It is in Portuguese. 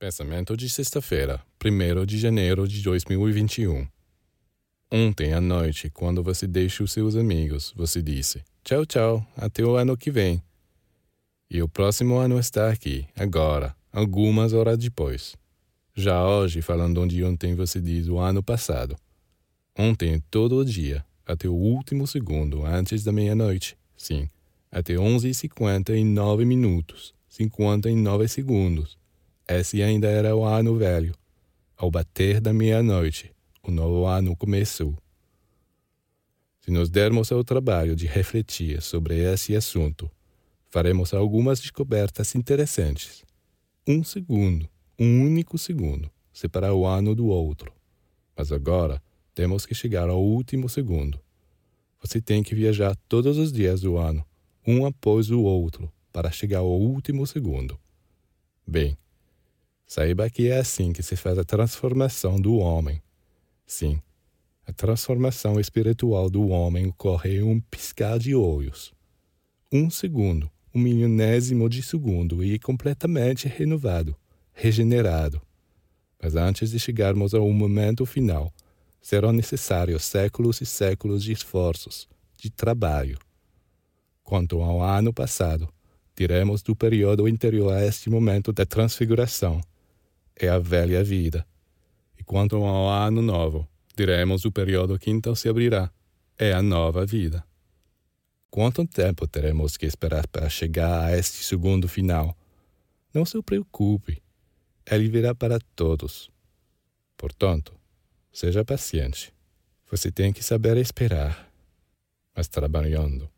Pensamento de sexta-feira, 1 de janeiro de 2021. Ontem à noite, quando você deixa os seus amigos, você disse: Tchau, tchau, até o ano que vem. E o próximo ano está aqui, agora, algumas horas depois. Já hoje, falando de ontem, você diz o ano passado. Ontem, todo o dia, até o último segundo antes da meia-noite. Sim, até 11h59 minutos, 59 segundos esse ainda era o ano velho. Ao bater da meia-noite, o novo ano começou. Se nos dermos ao trabalho de refletir sobre esse assunto, faremos algumas descobertas interessantes. Um segundo, um único segundo, separa o ano do outro. Mas agora temos que chegar ao último segundo. Você tem que viajar todos os dias do ano, um após o outro, para chegar ao último segundo. Bem, Saiba que é assim que se faz a transformação do homem. Sim, a transformação espiritual do homem ocorre em um piscar de olhos. Um segundo, um milionésimo de segundo e completamente renovado, regenerado. Mas antes de chegarmos ao momento final, serão necessários séculos e séculos de esforços, de trabalho. Quanto ao ano passado, diremos do período anterior a este momento da transfiguração é a velha vida. E quanto ao ano novo, diremos o período que então se abrirá, é a nova vida. Quanto tempo teremos que esperar para chegar a este segundo final? Não se preocupe, ele virá para todos. Portanto, seja paciente. Você tem que saber esperar, mas trabalhando.